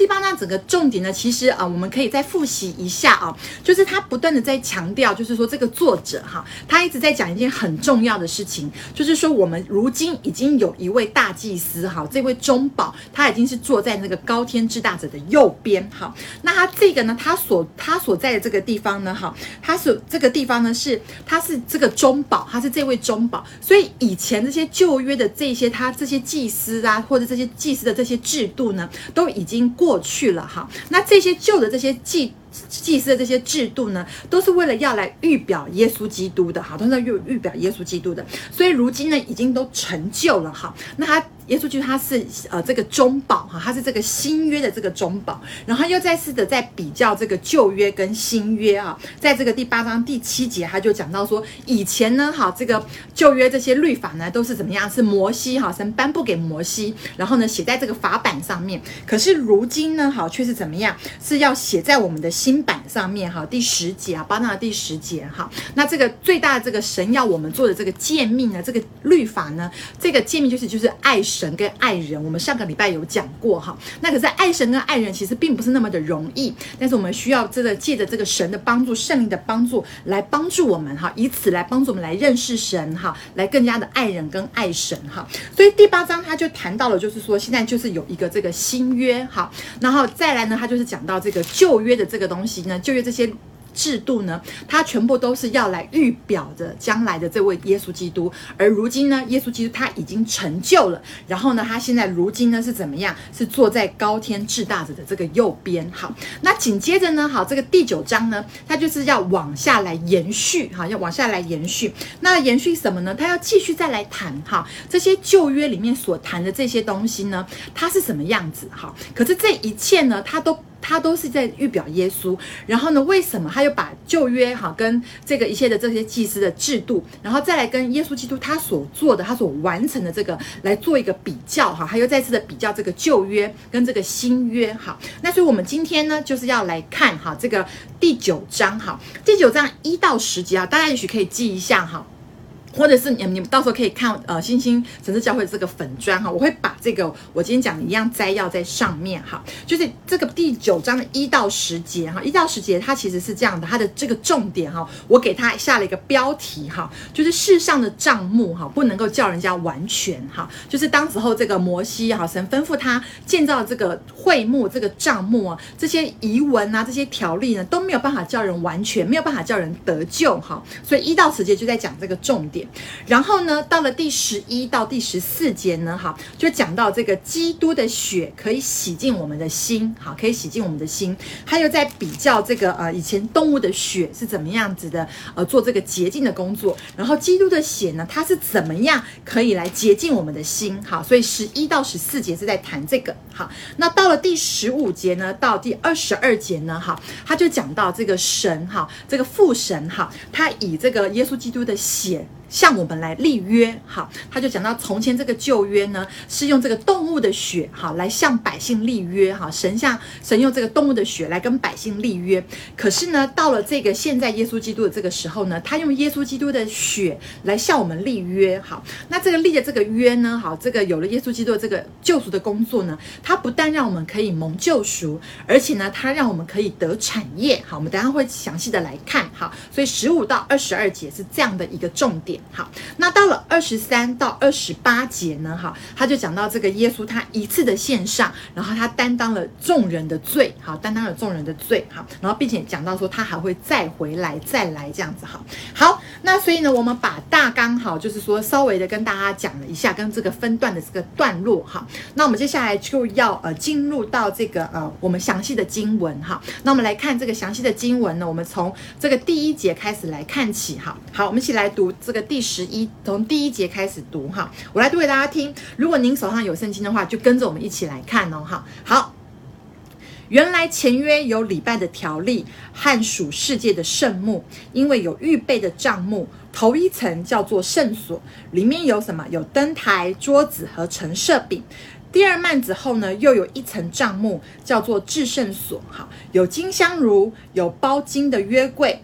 第八章整个重点呢，其实啊，我们可以再复习一下啊，就是他不断的在强调，就是说这个作者哈，他一直在讲一件很重要的事情，就是说我们如今已经有一位大祭司哈，这位中保，他已经是坐在那个高天之大者的右边哈。那他这个呢，他所他所在的这个地方呢，哈，他所这个地方呢是他是这个中保，他是这位中保，所以以前这些旧约的这些他这些祭司啊，或者这些祭司的这些制度呢，都已经过过去了哈。那这些旧的这些祭祭祀的这些制度呢，都是为了要来预表耶稣基督的哈，都是预预表耶稣基督的。所以如今呢，已经都成就了哈。那他。耶稣基督他是呃这个中保哈，他是这个新约的这个中保，然后又再次的在比较这个旧约跟新约啊，在这个第八章第七节他就讲到说，以前呢哈这个旧约这些律法呢都是怎么样？是摩西哈神颁布给摩西，然后呢写在这个法版上面，可是如今呢哈却是怎么样？是要写在我们的新版上面哈，第十节啊八章的第十节哈，那这个最大的这个神要我们做的这个诫命呢，这个律法呢，这个诫命就是就是爱神。神跟爱人，我们上个礼拜有讲过哈。那可是爱神跟爱人其实并不是那么的容易，但是我们需要这个借着这个神的帮助、圣灵的帮助来帮助我们哈，以此来帮助我们来认识神哈，来更加的爱人跟爱神哈。所以第八章他就谈到了，就是说现在就是有一个这个新约哈，然后再来呢，他就是讲到这个旧约的这个东西呢，旧约这些。制度呢，它全部都是要来预表着将来的这位耶稣基督，而如今呢，耶稣基督他已经成就了，然后呢，他现在如今呢是怎么样？是坐在高天至大者的这个右边。好，那紧接着呢，好，这个第九章呢，它就是要往下来延续，哈，要往下来延续。那延续什么呢？他要继续再来谈，哈，这些旧约里面所谈的这些东西呢，它是什么样子？哈，可是这一切呢，它都。他都是在预表耶稣，然后呢，为什么他又把旧约哈跟这个一切的这些祭司的制度，然后再来跟耶稣基督他所做的、他所完成的这个来做一个比较哈，他又再次的比较这个旧约跟这个新约哈。那所以我们今天呢，就是要来看哈这个第九章哈，第九章一到十节啊，大家也许可以记一下哈。或者是你你们到时候可以看呃星星城市教会这个粉专哈，我会把这个我今天讲的一样摘要在上面哈，就是这个第九章的一到十节哈，一到十节它其实是这样的，它的这个重点哈，我给它下了一个标题哈，就是世上的账目哈不能够叫人家完全哈，就是当时候这个摩西哈神吩咐他建造这个会幕这个账目啊，这些遗文啊这些条例呢都没有办法叫人完全，没有办法叫人得救哈，所以一到十节就在讲这个重点。然后呢，到了第十一到第十四节呢，哈，就讲到这个基督的血可以洗净我们的心，好，可以洗净我们的心。他又在比较这个呃，以前动物的血是怎么样子的，呃，做这个洁净的工作。然后基督的血呢，它是怎么样可以来洁净我们的心？好，所以十一到十四节是在谈这个。好，那到了第十五节呢，到第二十二节呢，哈，他就讲到这个神，哈，这个父神，哈，他以这个耶稣基督的血。向我们来立约，好，他就讲到从前这个旧约呢，是用这个动物的血，好，来向百姓立约，哈，神像神用这个动物的血来跟百姓立约。可是呢，到了这个现在耶稣基督的这个时候呢，他用耶稣基督的血来向我们立约，好，那这个立的这个约呢，好，这个有了耶稣基督的这个救赎的工作呢，他不但让我们可以蒙救赎，而且呢，他让我们可以得产业，好，我们等下会详细的来看，好，所以十五到二十二节是这样的一个重点。好，那到了二十三到二十八节呢？哈，他就讲到这个耶稣他一次的献上，然后他担当了众人的罪，好，担当了众人的罪，好，然后并且讲到说他还会再回来，再来这样子，好，好，那所以呢，我们把大纲好，就是说稍微的跟大家讲了一下，跟这个分段的这个段落，哈，那我们接下来就要呃进入到这个呃我们详细的经文，哈，那我们来看这个详细的经文呢，我们从这个第一节开始来看起，哈，好，我们一起来读这个。第十一，从第一节开始读哈，我来读给大家听。如果您手上有圣经的话，就跟着我们一起来看哦哈。好，原来前约有礼拜的条例和属世界的圣幕，因为有预备的帐幕，头一层叫做圣所，里面有什么？有灯台、桌子和陈设饼。第二幔子后呢，又有一层帐幕，叫做至圣所。哈，有金香炉，有包金的约柜。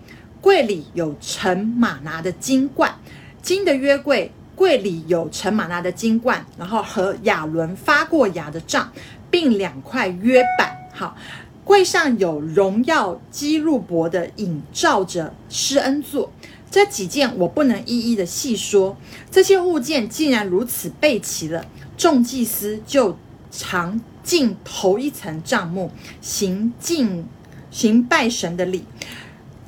柜里有盛马拿的金罐，金的约柜，柜里有陈马拿的金罐，然后和亚伦发过芽的杖，并两块约板。好，柜上有荣耀基路伯的影照着施恩座。这几件我不能一一的细说。这些物件既然如此备齐了，众祭司就常进头一层帐幕，行敬行拜神的礼。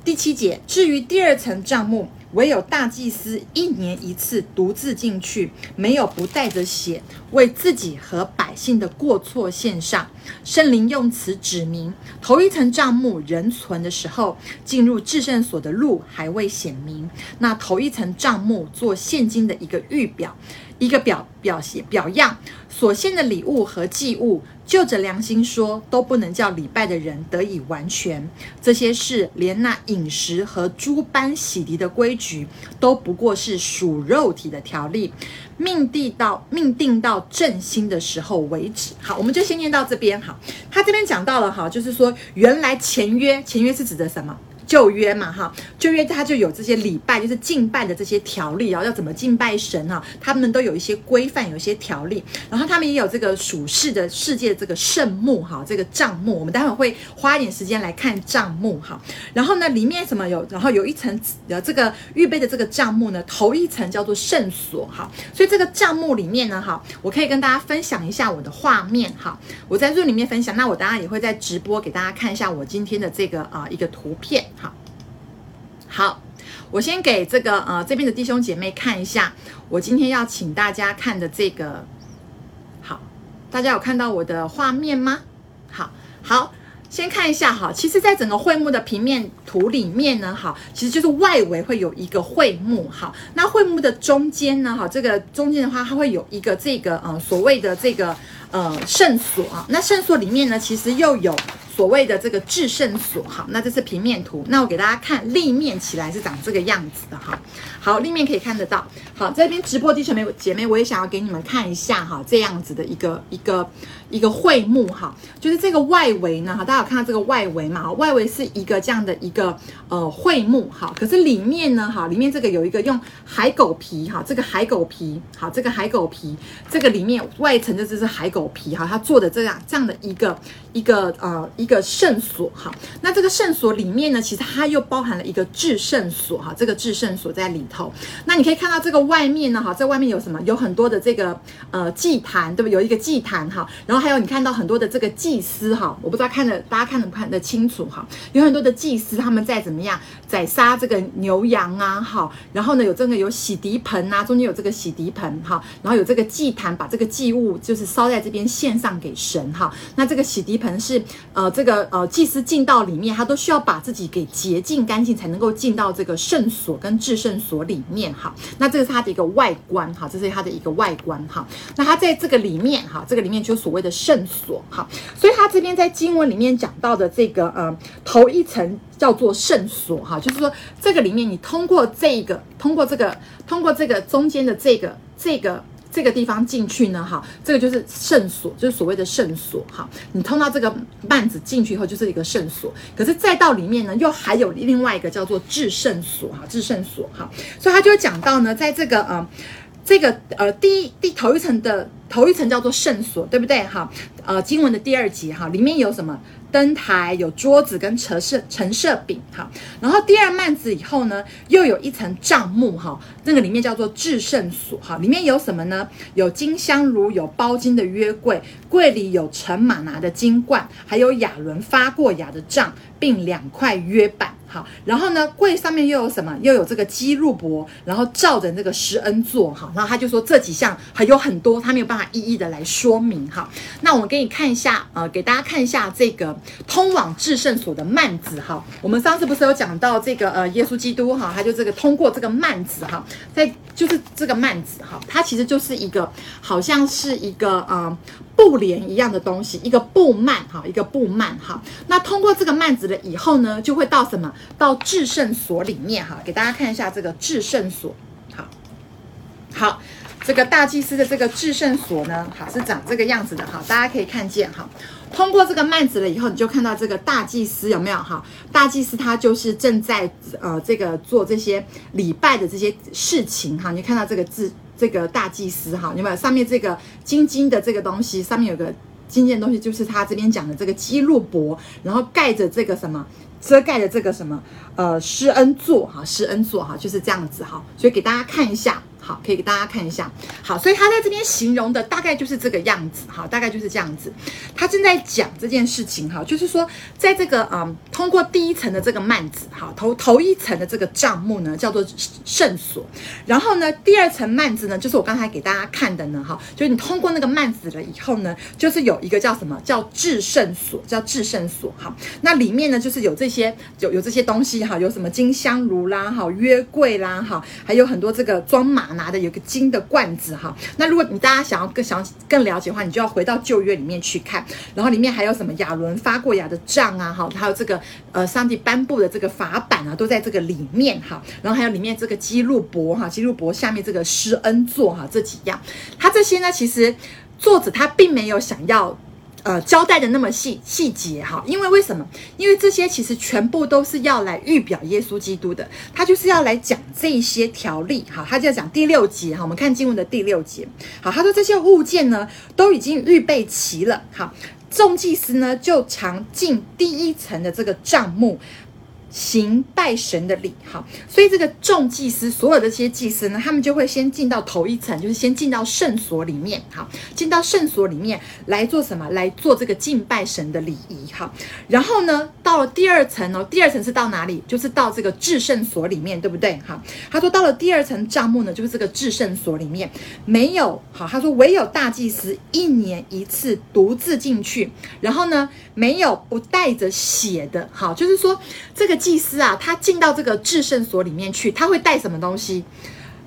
第七节，至于第二层帐幕，唯有大祭司一年一次独自进去，没有不带着血，为自己和百姓的过错献上。圣灵用此指明，头一层帐幕仍存的时候，进入至圣所的路还未显明。那头一层帐幕做现今的一个预表，一个表表写表样，所献的礼物和祭物。就着良心说，都不能叫礼拜的人得以完全。这些事，连那饮食和诸般洗涤的规矩，都不过是属肉体的条例，命定到命定到正心的时候为止。好，我们就先念到这边。好，他这边讲到了哈，就是说原来前约，前约是指的什么？旧约嘛，哈，旧约它就有这些礼拜，就是敬拜的这些条例啊，要怎么敬拜神啊，他们都有一些规范，有一些条例。然后他们也有这个属世的世界这个圣幕哈，这个账目，我们待会会花一点时间来看账目哈。然后呢，里面什么有？然后有一层呃，这个预备的这个账目呢，头一层叫做圣所哈。所以这个账目里面呢，哈，我可以跟大家分享一下我的画面哈。我在这里面分享，那我当然也会在直播给大家看一下我今天的这个啊一个图片。好，我先给这个呃这边的弟兄姐妹看一下，我今天要请大家看的这个，好，大家有看到我的画面吗？好，好，先看一下哈，其实，在整个会幕的平面图里面呢，哈，其实就是外围会有一个会幕，哈，那会幕的中间呢，哈，这个中间的话，它会有一个这个呃所谓的这个呃圣所啊，那圣所里面呢，其实又有。所谓的这个至圣所，好，那这是平面图。那我给大家看立面起来是长这个样子的，哈，好，立面可以看得到。好，这边直播弟兄妹姐妹，我也想要给你们看一下，哈，这样子的一个一个一个会幕，哈，就是这个外围呢，哈，大家有看到这个外围嘛？外围是一个这样的一个呃会幕，哈，可是里面呢，哈，里面这个有一个用海狗皮，哈，这个海狗皮，好，这个海狗皮，这个里面外层的这是海狗狗皮，哈，它做的这样这样的一个一个呃一。个圣所哈，那这个圣所里面呢，其实它又包含了一个至圣所哈，这个至圣所在里头。那你可以看到这个外面呢哈，在外面有什么？有很多的这个呃祭坛，对不？有一个祭坛哈，然后还有你看到很多的这个祭司哈，我不知道看的大家看得看得清楚哈？有很多的祭司他们在怎么样宰杀这个牛羊啊，好，然后呢有这个有洗涤盆啊，中间有这个洗涤盆哈，然后有这个祭坛，把这个祭物就是烧在这边献上给神哈。那这个洗涤盆是呃。这个呃，祭司进到里面，他都需要把自己给洁净干净，才能够进到这个圣所跟至圣所里面哈。那这个是它的一个外观哈，这是它的一个外观哈。那它在这个里面哈，这个里面就所谓的圣所哈。所以它这边在经文里面讲到的这个呃，头一层叫做圣所哈，就是说这个里面你通过这个，通过这个，通过这个中间的这个这个。这个地方进去呢，哈，这个就是圣所，就是所谓的圣所，哈。你通到这个幔子进去以后，就是一个圣所。可是再到里面呢，又还有另外一个叫做至圣所，哈，至圣所，哈。所以他就讲到呢，在这个呃，这个呃第一第头一层的头一层叫做圣所，对不对？哈，呃，经文的第二节，哈，里面有什么？灯台有桌子跟陈设陈设饼哈，然后第二幔子以后呢，又有一层帐幕哈，那个里面叫做制圣所哈，里面有什么呢？有金香炉，有包金的约柜，柜里有盛马拿的金罐，还有亚伦发过芽的杖，并两块约板。好，然后呢，柜上面又有什么？又有这个基路伯，然后照着那个施恩座，哈，然后他就说这几项还有很多，他没有办法一一的来说明，哈。那我们给你看一下，呃，给大家看一下这个通往至圣所的幔子，哈。我们上次不是有讲到这个呃，耶稣基督，哈，他就这个通过这个幔子，哈，在就是这个幔子，哈，它其实就是一个好像是一个呃布帘一样的东西，一个布幔，哈，一个布幔，哈。那通过这个幔子了以后呢，就会到什么？到至圣所里面哈，给大家看一下这个至圣所，好，好，这个大祭司的这个至圣所呢，好是长这个样子的哈，大家可以看见哈。通过这个幔子了以后，你就看到这个大祭司有没有哈？大祭司他就是正在呃这个做这些礼拜的这些事情哈。你看到这个字，这个大祭司哈，你们上面这个金金的这个东西？上面有个。金金的东西，就是他这边讲的这个基路伯，然后盖着这个什么，遮盖的这个什么，呃，施恩座哈，施恩座哈，就是这样子哈，所以给大家看一下。好，可以给大家看一下。好，所以他在这边形容的大概就是这个样子。哈，大概就是这样子。他正在讲这件事情。哈，就是说，在这个嗯，通过第一层的这个幔子，哈，头头一层的这个帐幕呢，叫做圣所。然后呢，第二层幔子呢，就是我刚才给大家看的呢，哈，就是你通过那个幔子了以后呢，就是有一个叫什么叫至圣所，叫至圣所。哈，那里面呢，就是有这些有有这些东西哈，有什么金香炉啦，哈，约柜啦，哈，还有很多这个装满。拿的有个金的罐子哈，那如果你大家想要更想、更了解的话，你就要回到旧约里面去看，然后里面还有什么？亚伦发过芽的杖啊，哈，还有这个呃上帝颁布的这个法版啊，都在这个里面哈，然后还有里面这个基路伯哈，基路伯下面这个施恩座哈，这几样，它这些呢，其实作者他并没有想要。呃，交代的那么细细节哈，因为为什么？因为这些其实全部都是要来预表耶稣基督的，他就是要来讲这些条例哈，他就要讲第六节哈，我们看经文的第六节，好，他说这些物件呢都已经预备齐了，好，众祭司呢就常进第一层的这个帐目。行拜神的礼，好，所以这个众祭司，所有的这些祭司呢，他们就会先进到头一层，就是先进到圣所里面，好，进到圣所里面来做什么？来做这个敬拜神的礼仪，好，然后呢，到了第二层哦，第二层是到哪里？就是到这个至圣所里面，对不对？好，他说到了第二层帐幕呢，就是这个至圣所里面没有，好，他说唯有大祭司一年一次独自进去，然后呢，没有不带着血的，好，就是说这个。祭司啊，他进到这个至圣所里面去，他会带什么东西？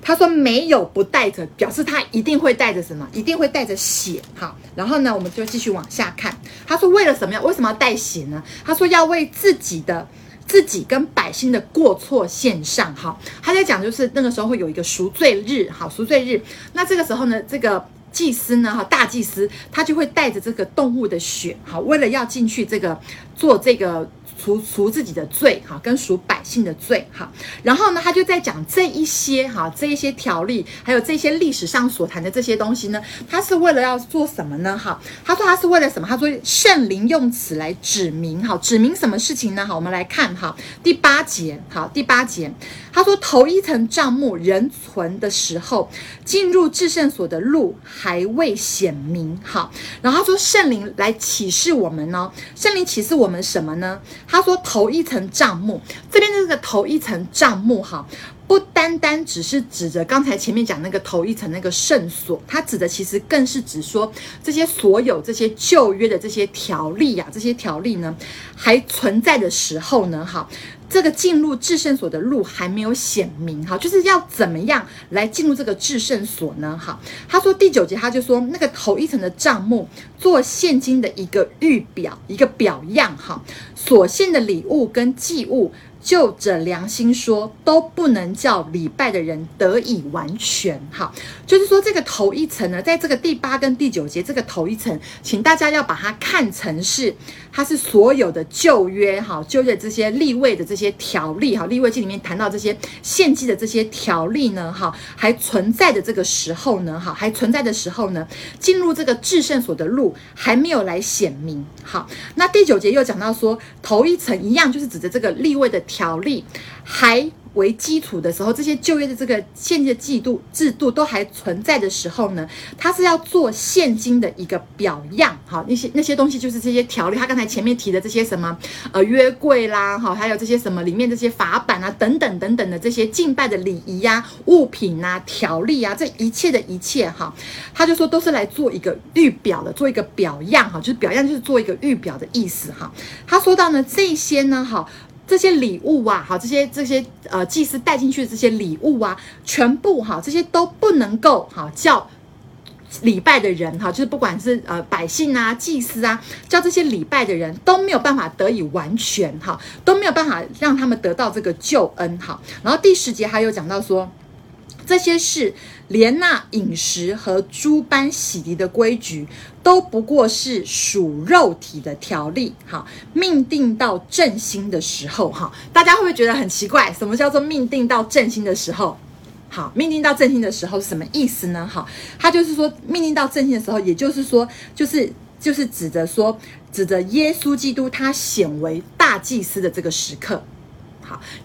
他说没有不带着，表示他一定会带着什么？一定会带着血。好，然后呢，我们就继续往下看。他说为了什么呀？为什么要带血呢？他说要为自己的自己跟百姓的过错献上。好，他在讲就是那个时候会有一个赎罪日。好，赎罪日。那这个时候呢，这个祭司呢，哈，大祭司他就会带着这个动物的血。好，为了要进去这个做这个。赎赎自己的罪哈，跟赎百姓的罪哈，然后呢，他就在讲这一些哈，这一些条例，还有这些历史上所谈的这些东西呢，他是为了要做什么呢？哈，他说他是为了什么？他说圣灵用此来指明哈，指明什么事情呢？好，我们来看哈，第八节，好，第八节，他说头一层帐幕仍存的时候，进入至圣所的路还未显明，哈，然后他说圣灵来启示我们呢，圣灵启示我们什么呢？他说：“头一层账目，这边的这个头一层账目，哈，不单单只是指着刚才前面讲那个头一层那个圣所，他指的其实更是指说这些所有这些旧约的这些条例呀、啊，这些条例呢还存在的时候呢，哈。”这个进入至圣所的路还没有显明，哈，就是要怎么样来进入这个至圣所呢？哈，他说第九节他就说那个头一层的账目做现金的一个预表，一个表样，哈，所献的礼物跟祭物。就着良心说，都不能叫礼拜的人得以完全。好，就是说这个头一层呢，在这个第八跟第九节这个头一层，请大家要把它看成是，它是所有的旧约哈，旧约这些立位的这些条例哈，立位记里面谈到这些献祭的这些条例呢，哈，还存在的这个时候呢，哈，还存在的时候呢，进入这个至圣所的路还没有来显明。好，那第九节又讲到说，头一层一样，就是指着这个立位的。条例还为基础的时候，这些就业的这个现金的制度制度都还存在的时候呢，他是要做现金的一个表样，好，那些那些东西就是这些条例，他刚才前面提的这些什么呃约柜啦，好，还有这些什么里面这些法版啊等等等等的这些敬拜的礼仪呀、物品啊、条例啊，这一切的一切哈，他就说都是来做一个预表的，做一个表样哈，就是表样就是做一个预表的意思哈。他说到呢这些呢，哈。这些礼物啊，好，这些这些呃祭司带进去的这些礼物啊，全部哈，这些都不能够哈叫礼拜的人哈，就是不管是呃百姓啊、祭司啊，叫这些礼拜的人都没有办法得以完全哈，都没有办法让他们得到这个救恩哈。然后第十节还有讲到说。这些事，连那饮食和诸般洗涤的规矩，都不过是属肉体的条例。哈，命定到正兴的时候，哈，大家会不会觉得很奇怪？什么叫做命定到正兴的时候？好，命定到正兴的时候是什么意思呢？哈，他就是说，命定到正兴的时候，也就是说，就是。就是指着说，指着耶稣基督他显为大祭司的这个时刻。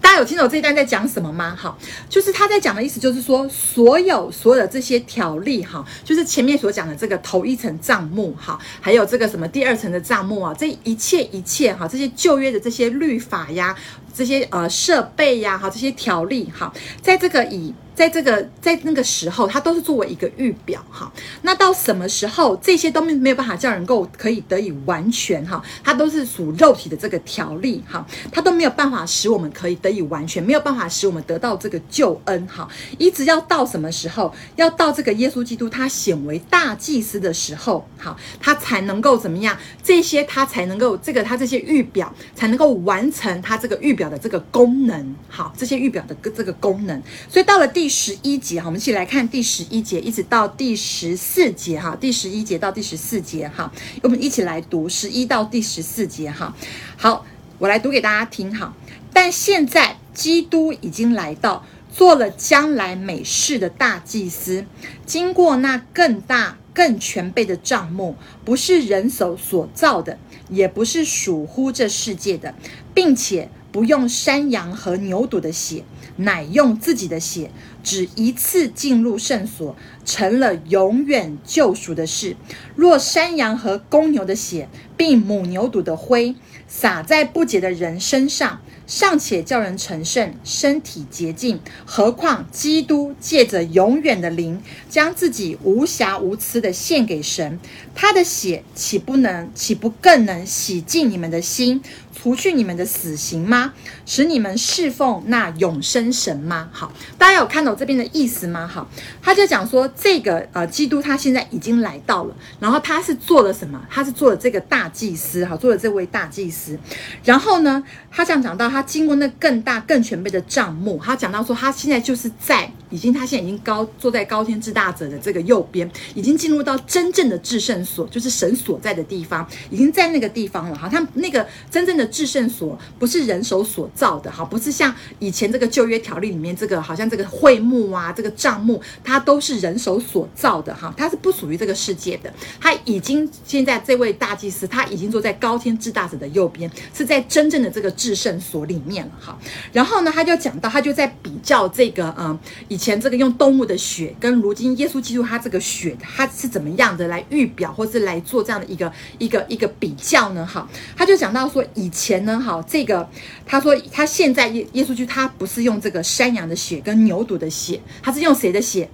大家有听懂这一段在讲什么吗？好，就是他在讲的意思，就是说所有所有的这些条例，哈，就是前面所讲的这个头一层账目，哈，还有这个什么第二层的账目啊，这一切一切，哈，这些旧约的这些律法呀，这些呃设备呀，哈，这些条例，哈，在这个以。在这个在那个时候，它都是作为一个预表哈。那到什么时候这些都没没有办法叫人够可以得以完全哈？它都是属肉体的这个条例哈，它都没有办法使我们可以得以完全，没有办法使我们得到这个救恩哈。一直要到什么时候？要到这个耶稣基督他显为大祭司的时候，好，他才能够怎么样？这些他才能够这个他这些预表才能够完成他这个预表的这个功能。好，这些预表的这个功能，所以到了第。第十一节哈，我们一起来看第十一节，一直到第十四节哈。第十一节到第十四节哈，我们一起来读十一到第十四节哈。好，我来读给大家听哈。但现在基督已经来到，做了将来美事的大祭司，经过那更大更全备的帐幕，不是人手所造的，也不是属乎这世界的，并且不用山羊和牛犊的血。乃用自己的血，只一次进入圣所，成了永远救赎的事。若山羊和公牛的血，并母牛犊的灰，洒在不洁的人身上，尚且叫人成圣，身体洁净，何况基督借着永远的灵，将自己无瑕无疵的献给神，他的血岂不能，岂不更能洗净你们的心？除去你们的死刑吗？使你们侍奉那永生神吗？好，大家有看懂这边的意思吗？好，他就讲说，这个呃，基督他现在已经来到了，然后他是做了什么？他是做了这个大祭司，哈，做了这位大祭司。然后呢，他这样讲到，他他经过那更大更全备的帐幕，他讲到说，他现在就是在。已经，他现在已经高坐在高天至大者的这个右边，已经进入到真正的至圣所，就是神所在的地方，已经在那个地方了哈。他那个真正的至圣所不是人手所造的哈，不是像以前这个旧约条例里面这个好像这个会幕啊，这个帐幕，它都是人手所造的哈，它是不属于这个世界的。他已经现在这位大祭司，他已经坐在高天至大者的右边，是在真正的这个至圣所里面了哈。然后呢，他就讲到，他就在比较这个嗯以。前这个用动物的血，跟如今耶稣基督他这个血，他是怎么样的来预表，或是来做这样的一个一个一个比较呢？哈，他就讲到说，以前呢，哈，这个他说他现在耶耶稣基督他不是用这个山羊的血跟牛犊的血，他是用谁的血？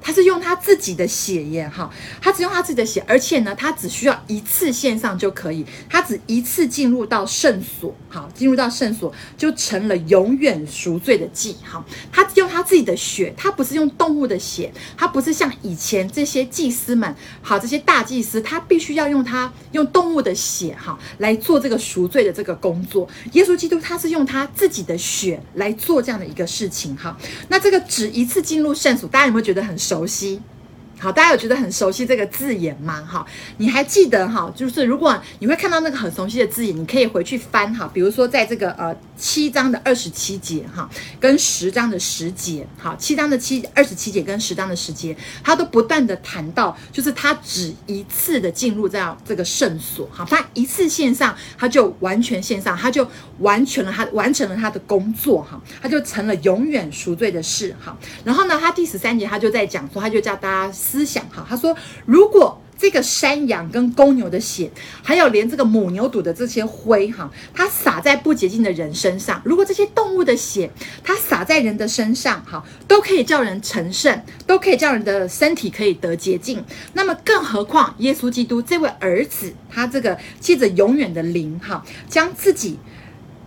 他是用他自己的血耶，哈，他只用他自己的血，而且呢，他只需要一次献上就可以，他只一次进入到圣所，好，进入到圣所就成了永远赎罪的祭，好，他用他自己的血，他不是用动物的血，他不是像以前这些祭司们，好，这些大祭司，他必须要用他用动物的血，哈，来做这个赎罪的这个工作。耶稣基督他是用他自己的血来做这样的一个事情，哈，那这个只一次进入圣所，大家有没有觉得很熟悉？好，大家有觉得很熟悉这个字眼吗？哈，你还记得哈？就是如果你会看到那个很熟悉的字眼，你可以回去翻哈。比如说在这个呃七章的二十七节哈，跟十章的十节，好，七章的七二十七节跟十章的十节，他都不断的谈到，就是他只一次的进入这样这个圣所，哈，他一次献上，他就完全献上，他就完成了他完成了他的工作，哈，他就成了永远赎罪的事，哈。然后呢，他第十三节他就在讲说，他就叫大家。思想哈，他说，如果这个山羊跟公牛的血，还有连这个母牛肚的这些灰哈，它洒在不洁净的人身上，如果这些动物的血，它洒在人的身上哈，都可以叫人成圣，都可以叫人的身体可以得洁净，那么更何况耶稣基督这位儿子，他这个借着永远的灵哈，将自己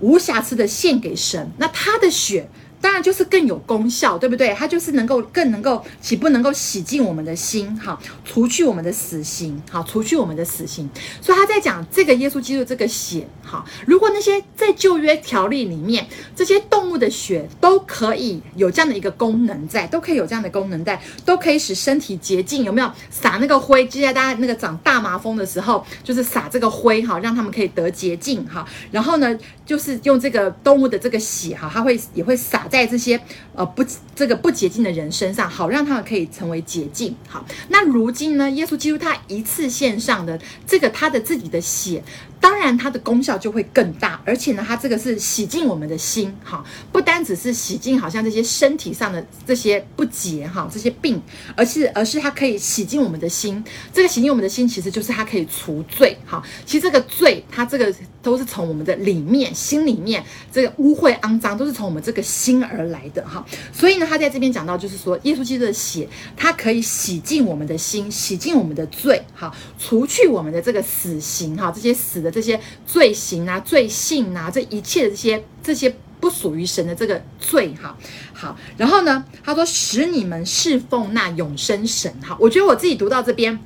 无瑕疵的献给神，那他的血。当然就是更有功效，对不对？它就是能够更能够，岂不能够洗净我们的心，好，除去我们的死刑，好，除去我们的死刑。所以他在讲这个耶稣基督这个血，好，如果那些在旧约条例里面这些动物的血都可以有这样的一个功能在，都可以有这样的功能在，都可以使身体洁净，有没有？撒那个灰，就在大家那个长大麻风的时候，就是撒这个灰，哈，让他们可以得洁净，哈。然后呢，就是用这个动物的这个血，哈，它会也会撒。在这些呃不这个不洁净的人身上，好让他们可以成为洁净。好，那如今呢，耶稣基督他一次献上的这个他的自己的血。当然，它的功效就会更大，而且呢，它这个是洗净我们的心，哈，不单只是洗净好像这些身体上的这些不洁，哈，这些病，而是而是它可以洗净我们的心。这个洗净我们的心，其实就是它可以除罪，哈。其实这个罪，它这个都是从我们的里面、心里面这个污秽肮脏，都是从我们这个心而来的，哈。所以呢，他在这边讲到，就是说，耶稣基督的血，它可以洗净我们的心，洗净我们的罪，哈，除去我们的这个死刑，哈，这些死的。这些罪行啊、罪性啊，这一切的这些这些不属于神的这个罪，哈，好。然后呢，他说使你们侍奉那永生神，哈。我觉得我自己读到这边，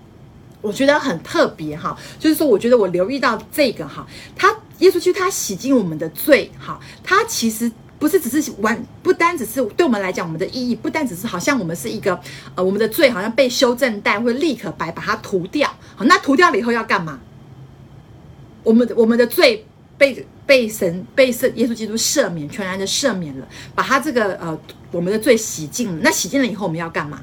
我觉得很特别，哈。就是说，我觉得我留意到这个，哈，他耶稣基督他洗净我们的罪，哈。他其实不是只是完，不单只是对我们来讲，我们的意义不单只是好像我们是一个呃，我们的罪好像被修正带或立刻白把它涂掉，好，那涂掉了以后要干嘛？我们我们的罪被被神被圣耶稣基督赦免，全然的赦免了，把他这个呃我们的罪洗净了。那洗净了以后，我们要干嘛？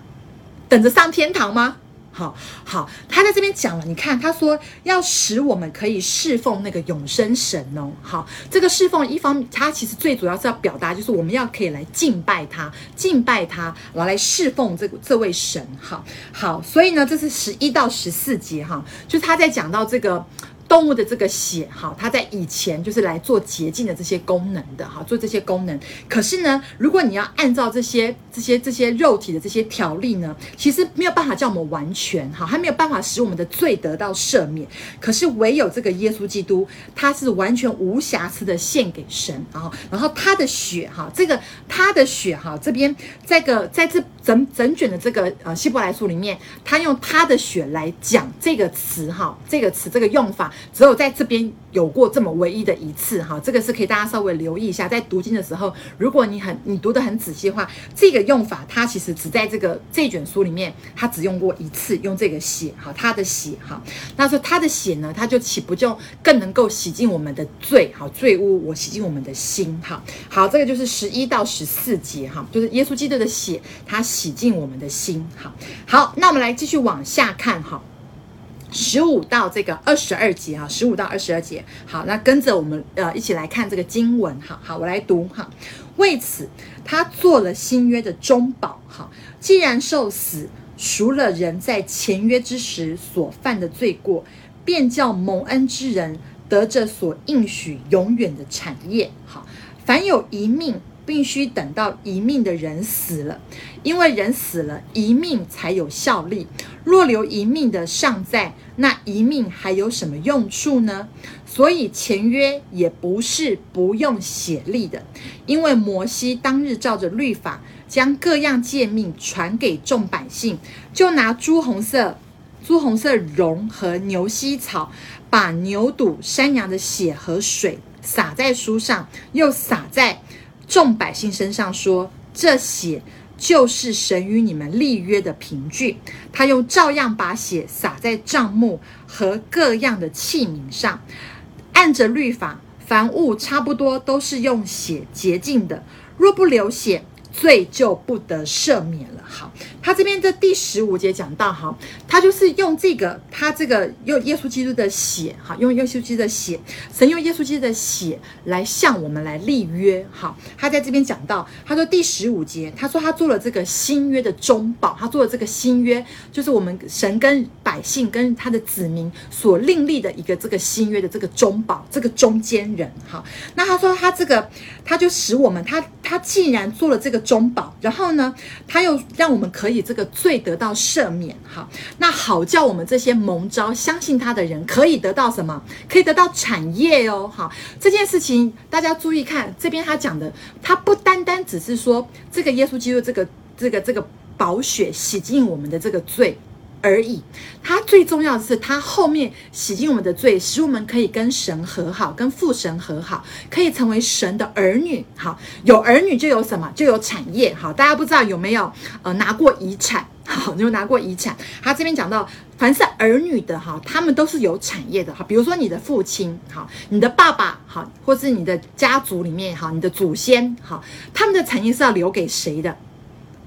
等着上天堂吗？好好，他在这边讲了，你看他说要使我们可以侍奉那个永生神哦。好，这个侍奉一方，他其实最主要是要表达，就是我们要可以来敬拜他，敬拜他，然后来侍奉这个这位神。好好，所以呢，这是十一到十四节哈，就是他在讲到这个。动物的这个血，哈，它在以前就是来做洁净的这些功能的，哈，做这些功能。可是呢，如果你要按照这些、这些、这些肉体的这些条例呢，其实没有办法叫我们完全，哈，还没有办法使我们的罪得到赦免。可是唯有这个耶稣基督，他是完全无瑕疵的献给神，啊，然后他的血，哈，这个他的血，哈，这边这个在这整整卷的这个呃希伯来书里面，他用他的血来讲这个词，哈，这个词这个用法。只有在这边有过这么唯一的一次哈，这个是可以大家稍微留意一下，在读经的时候，如果你很你读得很仔细的话，这个用法它其实只在这个这卷书里面，它只用过一次，用这个血哈，它的血哈，那说它的血呢，它就岂不就更能够洗净我们的罪好罪污，我洗净我们的心哈，好，这个就是十一到十四节哈，就是耶稣基督的血，它洗净我们的心哈，好，那我们来继续往下看哈。十五到这个二十二节哈，十五到二十二节，好，那跟着我们呃一起来看这个经文，好好，我来读哈。为此，他做了新约的中保，哈，既然受死赎了人在前约之时所犯的罪过，便叫蒙恩之人得着所应许永远的产业，好，凡有一命。必须等到一命的人死了，因为人死了，一命才有效力。若留一命的尚在，那一命还有什么用处呢？所以前约也不是不用血立的，因为摩西当日照着律法，将各样诫命传给众百姓，就拿朱红色、朱红色绒和牛膝草，把牛肚、山羊的血和水洒在书上，又洒在。众百姓身上说：“这血就是神与你们立约的凭据。”他又照样把血洒在帐幕和各样的器皿上，按着律法，凡物差不多都是用血洁净的。若不流血，罪就不得赦免了。好，他这边的第十五节讲到，哈，他就是用这个，他这个用耶稣基督的血，哈，用耶稣基督的血，神用耶稣基督的血来向我们来立约。哈，他在这边讲到，他说第十五节，他说他做了这个新约的中保，他做了这个新约，就是我们神跟百姓跟他的子民所另立的一个这个新约的这个中保，这个中间人。哈，那他说他这个，他就使我们，他他既然做了这个。中保，然后呢，他又让我们可以以这个罪得到赦免，哈，那好叫我们这些蒙招相信他的人可以得到什么？可以得到产业哦，哈，这件事情大家注意看，这边他讲的，他不单单只是说这个耶稣基督这个这个这个宝血洗净我们的这个罪。而已。他最重要的是，他后面洗净我们的罪，使我们可以跟神和好，跟父神和好，可以成为神的儿女。好，有儿女就有什么？就有产业。好，大家不知道有没有呃拿过遗产？好，有拿过遗产？他这边讲到，凡是儿女的哈，他们都是有产业的哈。比如说你的父亲，好，你的爸爸，好，或是你的家族里面，好，你的祖先，好，他们的产业是要留给谁的？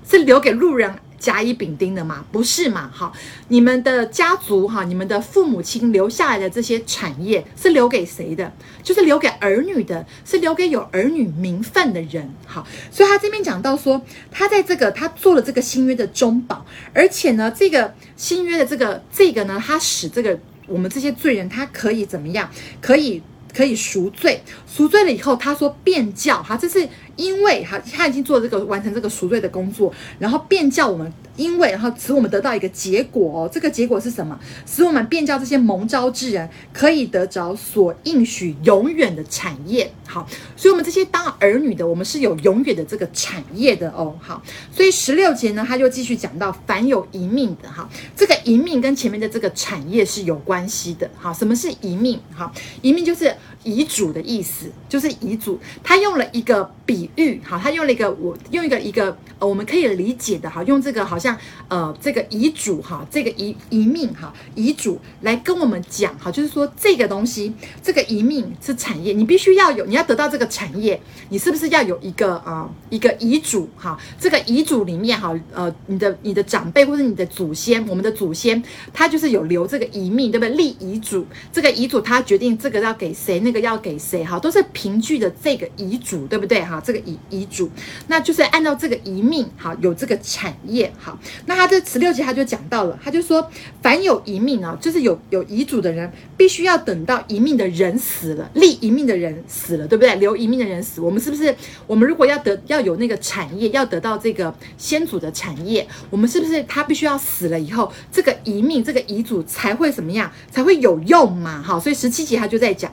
是留给路人甲乙丙丁的吗？不是嘛？好，你们的家族哈，你们的父母亲留下来的这些产业是留给谁的？就是留给儿女的，是留给有儿女名分的人。好，所以他这边讲到说，他在这个他做了这个新约的中保，而且呢，这个新约的这个这个呢，他使这个我们这些罪人，他可以怎么样？可以可以赎罪，赎罪了以后，他说变教哈，这是。因为哈，他已经做这个完成这个赎罪的工作，然后便叫我们，因为然后使我们得到一个结果哦，这个结果是什么？使我们便叫这些蒙召之人可以得着所应许永远的产业。好，所以我们这些当儿女的，我们是有永远的这个产业的哦。好，所以十六节呢，他就继续讲到，凡有遗命的哈，这个遗命跟前面的这个产业是有关系的。好，什么是遗命？哈，遗命就是遗嘱的意思，就是遗嘱。他用了一个比。喻好，他用了一个我用一个一个呃，我们可以理解的哈，用这个好像呃这个遗嘱哈，这个遗遗命哈，遗嘱来跟我们讲哈，就是说这个东西，这个遗命是产业，你必须要有，你要得到这个产业，你是不是要有一个啊、一个遗嘱哈？这个遗嘱里面哈，呃，你的你的长辈或者你的祖先，我们的祖先他就是有留这个遗命，对不对？立遗嘱，这个遗嘱他决定这个要给谁，那个要给谁哈，都是凭据的这个遗嘱，对不对哈？这个。遗遗嘱，那就是按照这个遗命，哈，有这个产业，好，那他这十六节他就讲到了，他就说，凡有遗命啊，就是有有遗嘱的人，必须要等到遗命的人死了，立遗命的人死了，对不对？留遗命的人死，我们是不是？我们如果要得要有那个产业，要得到这个先祖的产业，我们是不是他必须要死了以后，这个遗命这个遗嘱才会怎么样？才会有用嘛？哈，所以十七节他就在讲。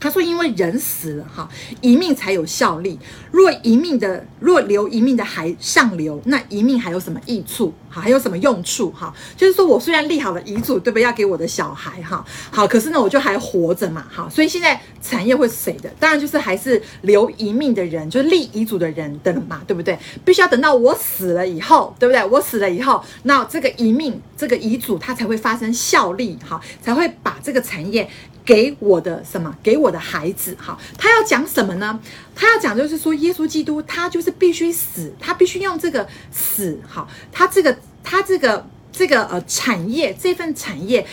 他说：“因为人死了，哈，遗命才有效力。若遗命的，若留遗命的还上留，那遗命还有什么益处？哈，还有什么用处？哈，就是说我虽然立好了遗嘱，对不对？要给我的小孩，哈，好，可是呢，我就还活着嘛，哈，所以现在产业会是谁的？当然就是还是留遗命的人，就是立遗嘱的人的嘛，对不对？必须要等到我死了以后，对不对？我死了以后，那这个遗命，这个遗嘱，它才会发生效力，哈，才会把这个产业。”给我的什么？给我的孩子，哈，他要讲什么呢？他要讲就是说，耶稣基督他就是必须死，他必须用这个死，哈，他这个他这个这个呃产业，这份产业。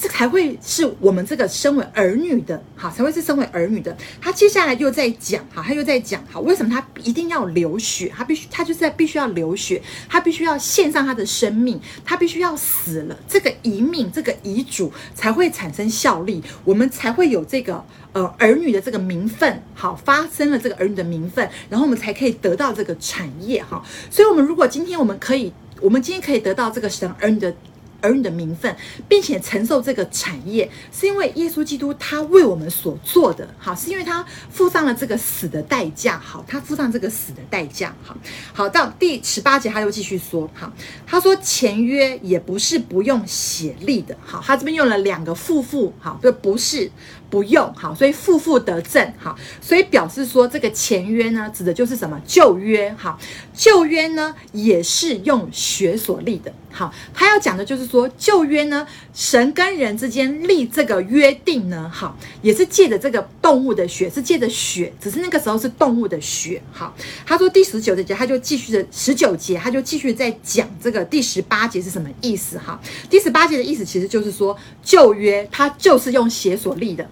这才会是我们这个身为儿女的，好，才会是身为儿女的。他接下来又在讲，好，他又在讲，好，为什么他一定要流血？他必须，他就是在必须要流血，他必须要献上他的生命，他必须要死了，这个遗命，这个遗嘱才会产生效力，我们才会有这个呃儿女的这个名分，好，发生了这个儿女的名分，然后我们才可以得到这个产业，哈。所以，我们如果今天我们可以，我们今天可以得到这个神儿女的。儿女的名分，并且承受这个产业，是因为耶稣基督他为我们所做的，好，是因为他付上了这个死的代价，好，他付上这个死的代价，好，好，到第十八节他又继续说，好，他说前约也不是不用血立的，好，他这边用了两个复复，好，就不是。不用好，所以复复得正好，所以表示说这个前约呢，指的就是什么旧约好，旧约呢也是用血所立的。好，他要讲的就是说旧约呢，神跟人之间立这个约定呢，好，也是借着这个动物的血，是借着血，只是那个时候是动物的血。好，他说第十九节，他就继续的十九节，他就继续在讲这个第十八节是什么意思哈？第十八节的意思其实就是说旧约它就是用血所立的。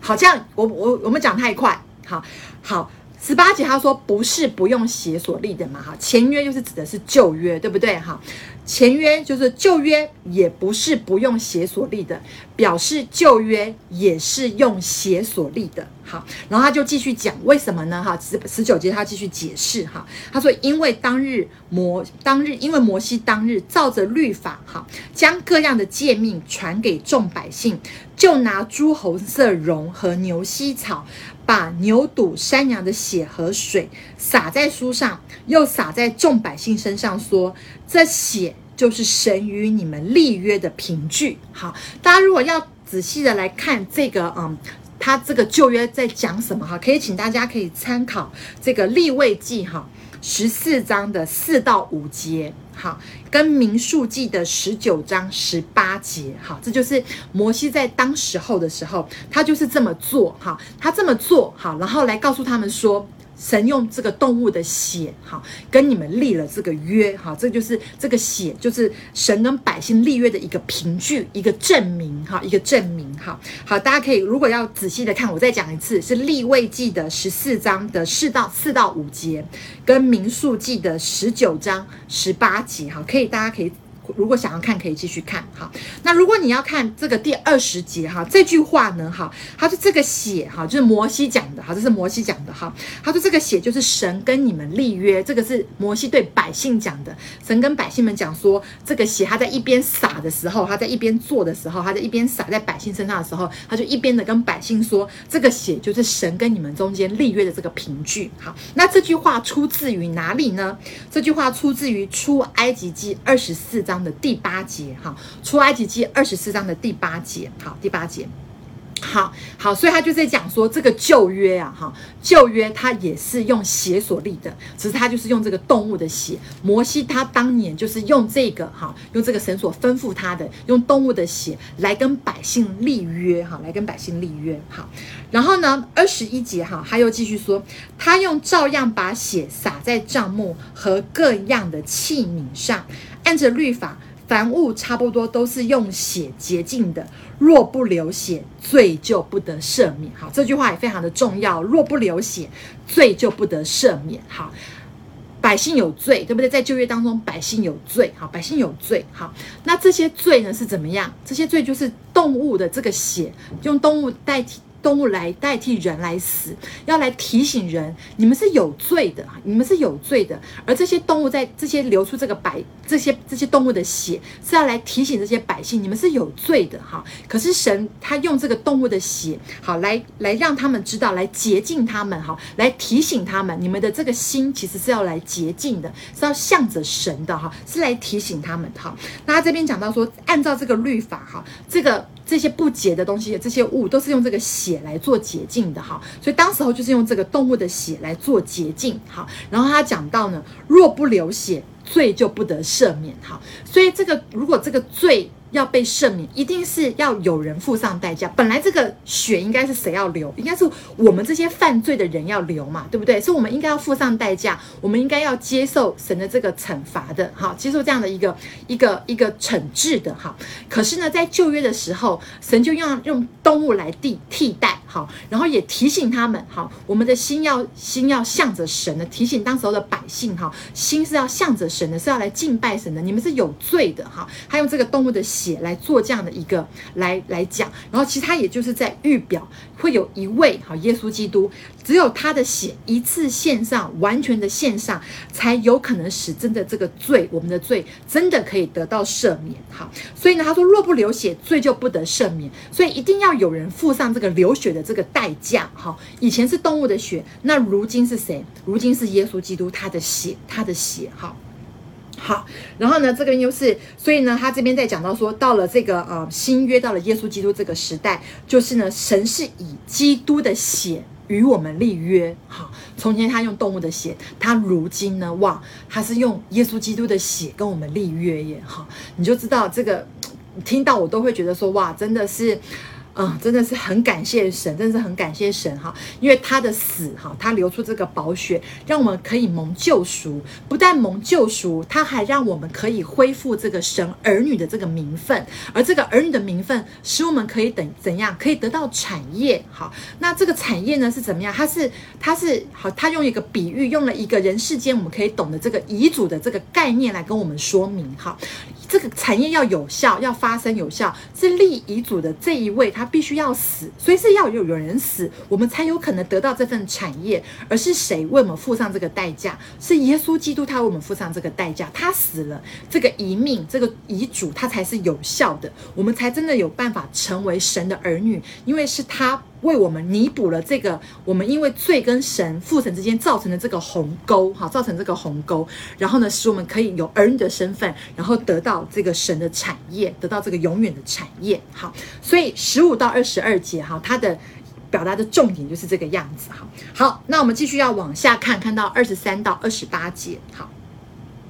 好，这样我我我们讲太快，好好，十八节他说不是不用血所立的嘛，哈，前约就是指的是旧约，对不对？哈，前约就是旧约，也不是不用血所立的，表示旧约也是用血所立的。好，然后他就继续讲为什么呢？哈，十十九节他继续解释哈，他说因为当日摩当日因为摩西当日照着律法，哈，将各样的诫命传给众百姓。就拿朱红色绒和牛膝草，把牛犊、山羊的血和水洒在书上，又洒在众百姓身上，说：这血就是神与你们立约的凭据。好，大家如果要仔细的来看这个，嗯，他这个旧约在讲什么？哈，可以请大家可以参考这个立位记哈十四章的四到五节，好，跟民数记的十九章十八节，好，这就是摩西在当时候的时候，他就是这么做，哈，他这么做，好，然后来告诉他们说。神用这个动物的血，哈，跟你们立了这个约，哈，这就是这个血，就是神跟百姓立约的一个凭据，一个证明，哈，一个证明，哈，好，大家可以如果要仔细的看，我再讲一次，是立位记的十四章的四到四到五节，跟民数记的十九章十八节，哈，可以，大家可以。如果想要看，可以继续看。哈，那如果你要看这个第二十节哈，这句话呢，哈，他说这个血哈，就是摩西讲的哈，这是摩西讲的哈。他说这个血就是神跟你们立约，这个是摩西对百姓讲的。神跟百姓们讲说，这个血他在一边撒的时候，他在一边做的时候，他在一边撒在百姓身上的时候，他就一边的跟百姓说，这个血就是神跟你们中间立约的这个凭据。好，那这句话出自于哪里呢？这句话出自于出埃及记二十四章的第八节，哈，出埃及记二十四章的第八节，好，第八节，好好，所以他就在讲说，这个旧约啊，哈，旧约他也是用血所立的，只是他就是用这个动物的血。摩西他当年就是用这个，哈，用这个神所吩咐他的，用动物的血来跟百姓立约，哈，来跟百姓立约，好。然后呢，二十一节，哈，他又继续说，他用照样把血洒在帐幕和各样的器皿上。按着律法，凡物差不多都是用血洁净的。若不流血，罪就不得赦免。好，这句话也非常的重要。若不流血，罪就不得赦免。好，百姓有罪，对不对？在旧约当中，百姓有罪。好，百姓有罪。好，那这些罪呢是怎么样？这些罪就是动物的这个血，用动物代替。动物来代替人来死，要来提醒人，你们是有罪的，你们是有罪的。而这些动物在这些流出这个百这些这些动物的血，是要来提醒这些百姓，你们是有罪的哈。可是神他用这个动物的血，好来来让他们知道，来洁净他们哈，来提醒他们，你们的这个心其实是要来洁净的，是要向着神的哈，是来提醒他们哈。那他这边讲到说，按照这个律法哈，这个。这些不洁的东西，这些物都是用这个血来做洁净的哈，所以当时候就是用这个动物的血来做洁净哈。然后他讲到呢，若不流血，罪就不得赦免哈。所以这个如果这个罪。要被赦免，一定是要有人付上代价。本来这个血应该是谁要流？应该是我们这些犯罪的人要流嘛，对不对？所以我们应该要付上代价，我们应该要接受神的这个惩罚的，哈，接受这样的一个一个一个惩治的，哈。可是呢，在旧约的时候，神就用用动物来替替代，好，然后也提醒他们，好，我们的心要心要向着神的，提醒当时候的百姓，哈，心是要向着神的，是要来敬拜神的。你们是有罪的，哈。他用这个动物的。血来做这样的一个来来讲，然后其实他也就是在预表会有一位好耶稣基督，只有他的血一次献上，完全的献上，才有可能使真的这个罪，我们的罪真的可以得到赦免。好，所以呢，他说若不流血，罪就不得赦免，所以一定要有人付上这个流血的这个代价。好，以前是动物的血，那如今是谁？如今是耶稣基督他的血，他的血。好。好，然后呢，这个又是，所以呢，他这边在讲到说，到了这个呃新约，到了耶稣基督这个时代，就是呢，神是以基督的血与我们立约。好，从前他用动物的血，他如今呢，哇，他是用耶稣基督的血跟我们立约耶。好，你就知道这个，听到我都会觉得说，哇，真的是。啊、嗯，真的是很感谢神，真的是很感谢神哈，因为他的死哈，他流出这个宝血，让我们可以蒙救赎，不但蒙救赎，他还让我们可以恢复这个神儿女的这个名分，而这个儿女的名分，使我们可以等怎样，可以得到产业。哈，那这个产业呢是怎么样？它是，它是好，他用一个比喻，用了一个人世间我们可以懂的这个遗嘱的这个概念来跟我们说明。哈，这个产业要有效，要发生有效，是立遗嘱的这一位他。必须要死，所以是要有有人死，我们才有可能得到这份产业。而是谁为我们付上这个代价？是耶稣基督，他为我们付上这个代价，他死了，这个遗命，这个遗嘱，他才是有效的，我们才真的有办法成为神的儿女，因为是他为我们弥补了这个我们因为罪跟神父神之间造成的这个鸿沟，哈，造成这个鸿沟，然后呢，使我们可以有儿女的身份，然后得到这个神的产业，得到这个永远的产业，好，所以十五到二十二节，哈，它的表达的重点就是这个样子，哈，好，那我们继续要往下看，看到二十三到二十八节，好，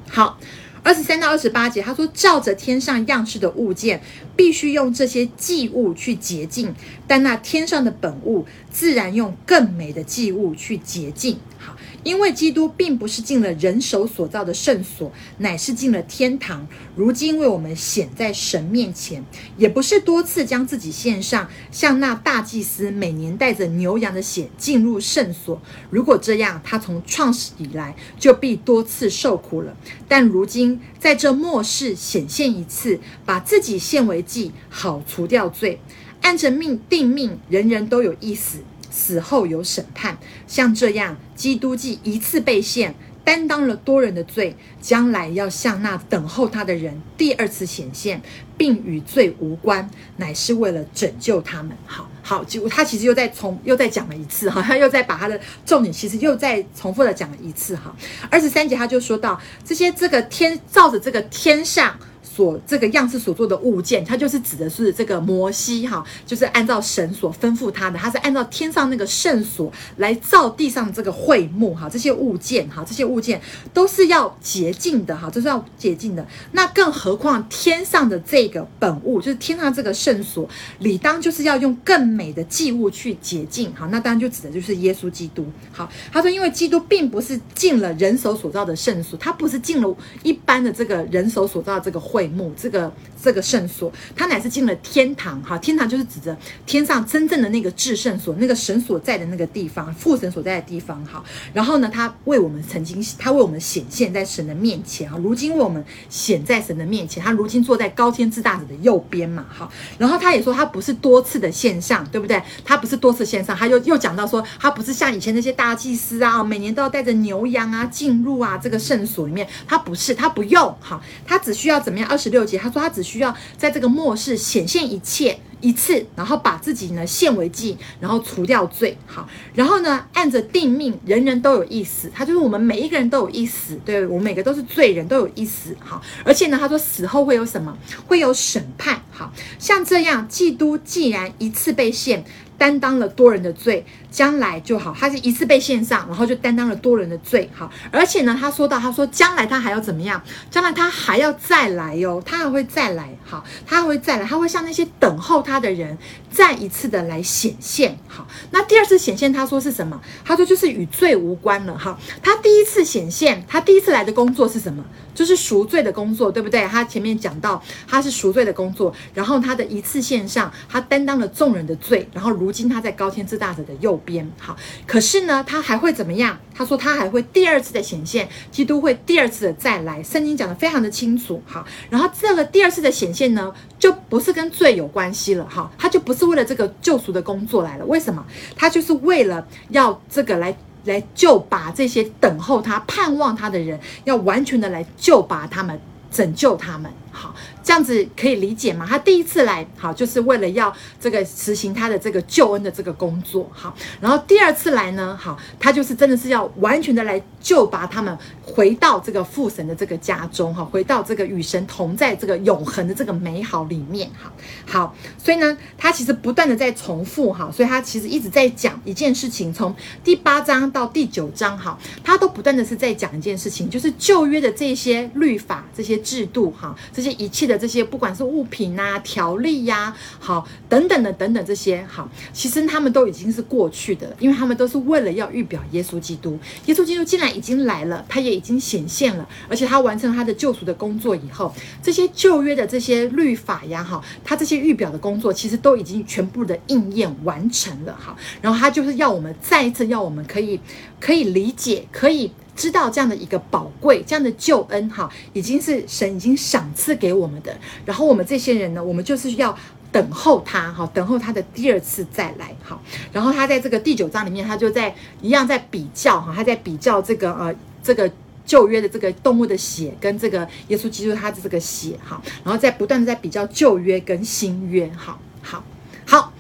好。二十三到二十八节，他说：“照着天上样式的物件，必须用这些祭物去洁净；但那天上的本物，自然用更美的祭物去洁净。”好。因为基督并不是进了人手所造的圣所，乃是进了天堂。如今为我们显在神面前，也不是多次将自己献上，像那大祭司每年带着牛羊的血进入圣所。如果这样，他从创始以来就必多次受苦了。但如今在这末世显现一次，把自己献为祭，好除掉罪，按着命定命，人人都有一死。死后有审判，像这样，基督既一次被献，担当了多人的罪，将来要向那等候他的人第二次显现，并与罪无关，乃是为了拯救他们。好好，就他其实又再重又再讲了一次好像又再把他的重点其实又再重复的讲了一次哈。二十三节他就说到这些这个天照着这个天上。所这个样式所做的物件，它就是指的是这个摩西哈，就是按照神所吩咐他的，他是按照天上那个圣所来造地上这个会幕哈，这些物件哈，这些物件都是要洁净的哈，都是要洁净的。那更何况天上的这个本物，就是天上这个圣所，理当就是要用更美的祭物去洁净哈。那当然就指的就是耶稣基督。好，他说，因为基督并不是进了人手所造的圣所，他不是进了一般的这个人手所造的这个会。会幕这个这个圣所，他乃是进了天堂哈，天堂就是指着天上真正的那个至圣所，那个神所在的那个地方，父神所在的地方哈。然后呢，他为我们曾经，他为我们显现在神的面前哈，如今为我们显在神的面前，他如今坐在高天之大者的右边嘛哈。然后他也说，他不是多次的献上，对不对？他不是多次献上，他又又讲到说，他不是像以前那些大祭司啊，每年都要带着牛羊啊进入啊这个圣所里面，他不是，他不用哈，他只需要怎么样？二十六节，他说他只需要在这个末世显现一切一次，然后把自己呢献为祭，然后除掉罪。好，然后呢按着定命，人人都有一死。他就是我们每一个人都有一死，对，我们每个都是罪人，都有一死。好，而且呢他说死后会有什么？会有审判。好，像这样，基督既然一次被献。担当了多人的罪，将来就好。他是一次被献上，然后就担当了多人的罪。好，而且呢，他说到，他说将来他还要怎么样？将来他还要再来哟，他还会再来。好，他还会再来，他会向那些等候他的人再一次的来显现。好，那第二次显现，他说是什么？他说就是与罪无关了。哈，他第一次显现，他第一次来的工作是什么？就是赎罪的工作，对不对？他前面讲到他是赎罪的工作，然后他的一次献上，他担当了众人的罪，然后如今他在高天之大者的右边。好，可是呢，他还会怎么样？他说他还会第二次的显现，基督会第二次的再来。圣经讲得非常的清楚。好，然后这个第二次的显现呢，就不是跟罪有关系了。哈，他就不是为了这个救赎的工作来了。为什么？他就是为了要这个来。来就把这些等候他、盼望他的人，要完全的来救拔他们、拯救他们。好。这样子可以理解吗？他第一次来，好，就是为了要这个实行他的这个救恩的这个工作，好。然后第二次来呢，好，他就是真的是要完全的来救拔他们回到这个父神的这个家中，哈，回到这个与神同在这个永恒的这个美好里面，哈，好。所以呢，他其实不断的在重复，哈，所以他其实一直在讲一件事情，从第八章到第九章，哈，他都不断的是在讲一件事情，就是旧约的这些律法、这些制度，哈，这些一切的。这些不管是物品啊、条例呀、好等等的等等这些好，其实他们都已经是过去的，因为他们都是为了要预表耶稣基督。耶稣基督既然已经来了，他也已经显现了，而且他完成他的救赎的工作以后，这些旧约的这些律法呀，哈，他这些预表的工作其实都已经全部的应验完成了，哈。然后他就是要我们再一次要我们可以可以理解，可以。知道这样的一个宝贵，这样的救恩哈，已经是神已经赏赐给我们的。然后我们这些人呢，我们就是要等候他哈，等候他的第二次再来哈。然后他在这个第九章里面，他就在一样在比较哈，他在比较这个呃这个旧约的这个动物的血跟这个耶稣基督他的这个血哈，然后再不断的在比较旧约跟新约哈，好好。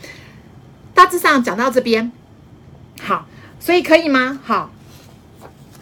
大致上讲到这边，好，所以可以吗？好。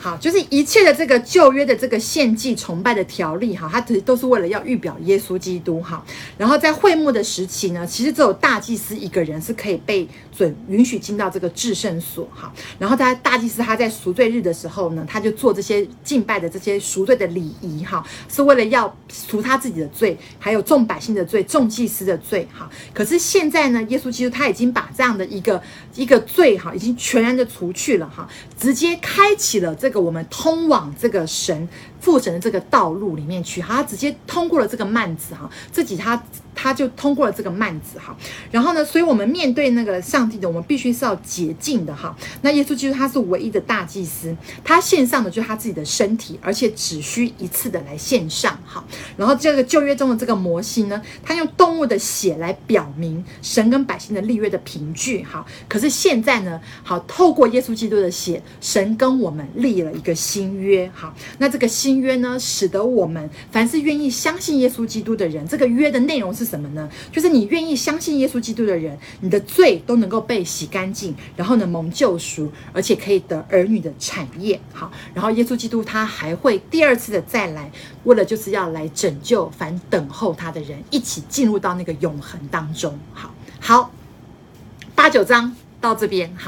好，就是一切的这个旧约的这个献祭崇拜的条例，哈，它其实都是为了要预表耶稣基督，哈。然后在会幕的时期呢，其实只有大祭司一个人是可以被准允许进到这个至圣所，哈。然后在大祭司他在赎罪日的时候呢，他就做这些敬拜的这些赎罪的礼仪，哈，是为了要赎他自己的罪，还有众百姓的罪，众祭司的罪，哈。可是现在呢，耶稣基督他已经把这样的一个一个罪，哈，已经全然的除去了，哈，直接开启了这个。我们通往这个神复神的这个道路里面去，好，他直接通过了这个幔子哈，自己他他就通过了这个幔子哈，然后呢，所以我们面对那个上帝的，我们必须是要洁净的哈。那耶稣基督他是唯一的大祭司，他献上的就是他自己的身体，而且只需一次的来献上哈。然后这个旧约中的这个摩西呢，他用动物的血来表明神跟百姓的立约的凭据哈。可是现在呢，好，透过耶稣基督的血，神跟我们立了。一个新约，好，那这个新约呢，使得我们凡是愿意相信耶稣基督的人，这个约的内容是什么呢？就是你愿意相信耶稣基督的人，你的罪都能够被洗干净，然后呢，蒙救赎，而且可以得儿女的产业，好，然后耶稣基督他还会第二次的再来，为了就是要来拯救凡等候他的人，一起进入到那个永恒当中，好，好，八九章到这边，好。